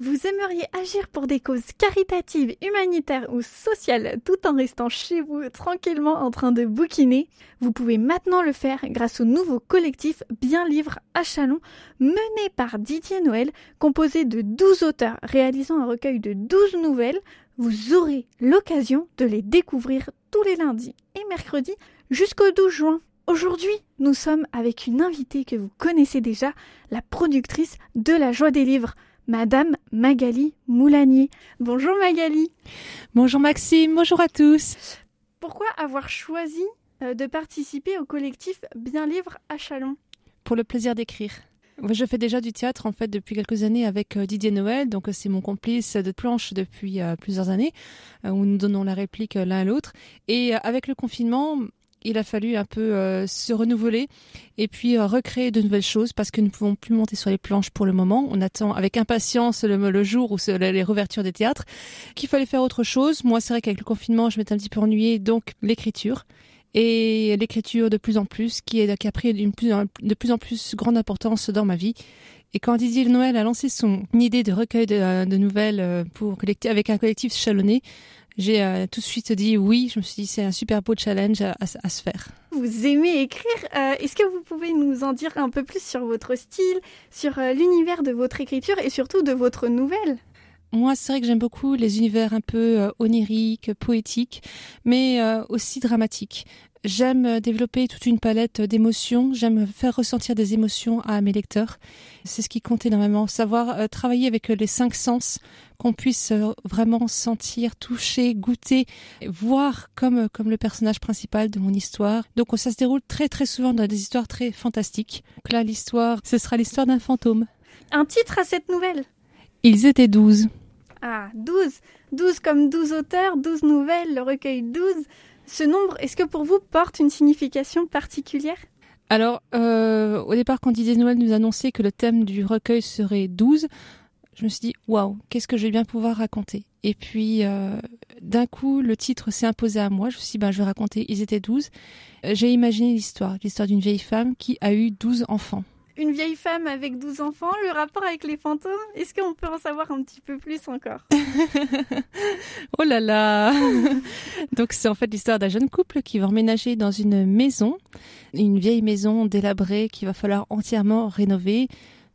Vous aimeriez agir pour des causes caritatives, humanitaires ou sociales tout en restant chez vous tranquillement en train de bouquiner? Vous pouvez maintenant le faire grâce au nouveau collectif Bien Livre à Chalon mené par Didier Noël, composé de 12 auteurs réalisant un recueil de 12 nouvelles. Vous aurez l'occasion de les découvrir tous les lundis et mercredis jusqu'au 12 juin. Aujourd'hui, nous sommes avec une invitée que vous connaissez déjà, la productrice de La Joie des Livres. Madame Magali Moulanier. Bonjour Magali. Bonjour Maxime, bonjour à tous. Pourquoi avoir choisi euh, de participer au collectif Bien Livre à Chalon? Pour le plaisir d'écrire. Je fais déjà du théâtre en fait depuis quelques années avec euh, Didier Noël, donc c'est mon complice de planche depuis euh, plusieurs années, où nous donnons la réplique l'un à l'autre. Et avec le confinement, il a fallu un peu euh, se renouveler et puis euh, recréer de nouvelles choses parce que nous ne pouvons plus monter sur les planches pour le moment. On attend avec impatience le, jour où les réouvertures des théâtres, qu'il fallait faire autre chose. Moi, c'est vrai qu'avec le confinement, je m'étais un petit peu ennuyée, donc l'écriture et l'écriture de plus en plus, qui, a pris une de plus en plus grande importance dans ma vie. Et quand Didier Noël a lancé son idée de recueil de, euh, nouvelles pour avec un collectif chalonné, j'ai euh, tout de suite dit oui. Je me suis dit c'est un super beau challenge à, se faire. Vous aimez écrire. Euh, est-ce que vous pouvez nous en dire un peu plus sur votre style, sur euh, l'univers de votre écriture et surtout de votre nouvelle? Moi, c'est vrai que j'aime beaucoup les univers un peu oniriques, poétiques, mais aussi dramatiques. J'aime euh, développer toute une palette d'émotions, j'aime faire ressentir des émotions à mes lecteurs. C'est ce qui compte énormément, savoir euh, travailler avec euh, les cinq sens, qu'on puisse vraiment sentir, toucher, goûter, voir comme, comme le personnage principal de mon histoire. Donc ça se déroule très très souvent dans des histoires très fantastiques. Donc là, l'histoire, ce sera l'histoire d'un fantôme. Un titre à cette nouvelle? Ils étaient douze. Ah, douze Douze comme douze auteurs, douze nouvelles, le recueil douze. Ce nombre, est-ce que pour vous porte une signification particulière? Alors, euh, au départ, quand Didier Noël nous annonçait que le thème du recueil serait 12, je me suis dit, waouh, qu'est-ce que je vais bien pouvoir raconter? Et puis, euh, d'un coup, le titre s'est imposé à moi. Je me suis dit, ben, je vais raconter, ils étaient 12. Euh, j'ai imaginé l'histoire, l'histoire d'une vieille femme qui a eu 12 enfants une vieille femme avec 12 enfants, le rapport avec les fantômes, est-ce qu'on peut en savoir un petit peu plus encore? Oh là là Donc c'est en fait l'histoire d'un jeune couple qui va emménager dans une maison, une vieille maison délabrée qu'il va falloir entièrement rénover.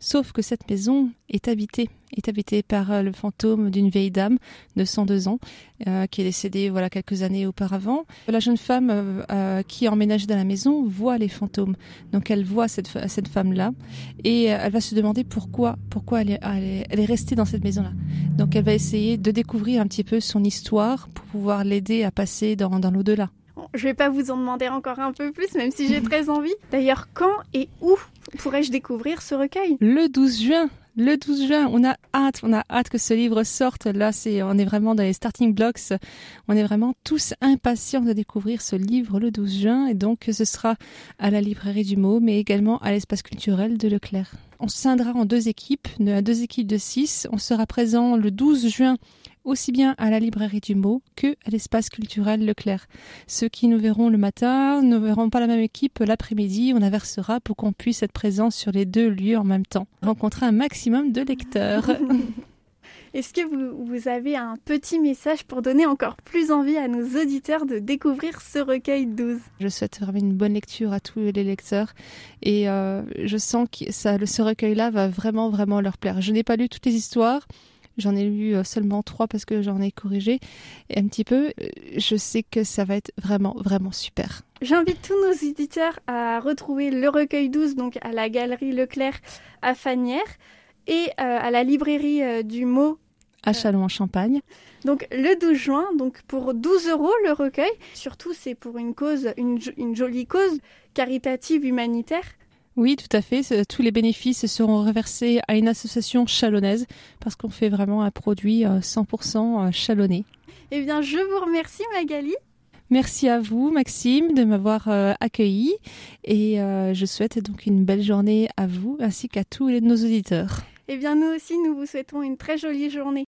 Sauf que cette maison est habitée, est habitée par euh, le fantôme d'une vieille dame de 102 ans euh, qui est décédée voilà quelques années auparavant. La jeune femme euh, qui est emménagée dans la maison voit les fantômes, donc elle voit cette, cette femme là et elle va se demander pourquoi pourquoi elle est, elle est, restée dans cette maison là. Donc elle va essayer de découvrir un petit peu son histoire pour pouvoir l'aider à passer dans, dans l'au-delà. Je vais pas vous en demander encore un peu plus, même si j'ai très envie. D'ailleurs, quand et où pourrais-je découvrir ce recueil? Le 12 juin. Le 12 juin, on a hâte, on a hâte que ce livre sorte. Là, c'est, on est vraiment dans les starting blocks. On est vraiment tous impatients de découvrir ce livre le 12 juin. Et donc, ce sera à la librairie du mot, mais également à l'espace culturel de Leclerc. On scindra en deux équipes, deux équipes de six. On sera présent le 12 juin aussi bien à la librairie du mot que à l'espace culturel Leclerc. Ceux qui nous verront le matin ne verront pas la même équipe l'après-midi. On inversera pour qu'on puisse être présent sur les deux lieux en même temps. Rencontrer un maximum de lecteurs. Est-ce que vous, vous, avez un petit message pour donner encore plus envie à nos auditeurs de découvrir ce recueil 12 Je souhaite vraiment une bonne lecture à tous les lecteurs et euh, je sens que ça, ce recueil-là va vraiment, vraiment leur plaire. Je n'ai pas lu toutes les histoires, J'en ai lu euh, seulement trois parce que j'en ai corrigé un petit peu. Euh, je sais que ça va être vraiment, vraiment super. J'invite tous nos éditeurs à retrouver le recueil 12, donc à la galerie Leclerc à Fanière et euh, à la librairie du mot à Chalon en Champagne. Donc le 12 juin, donc pour 12 euros le recueil. Surtout c'est pour une cause, une jolie cause caritative humanitaire. Oui, tout à fait. Tous les bénéfices seront reversés à une association chalonnaise parce qu'on fait vraiment un produit 100% euh, euh, chalonnais. Eh bien, je vous remercie Magali. Merci à vous, Maxime, de m'avoir euh, accueilli et je souhaite donc une belle journée à vous ainsi qu'à tous nos auditeurs. Eh bien, nous aussi, nous vous souhaitons une très jolie journée.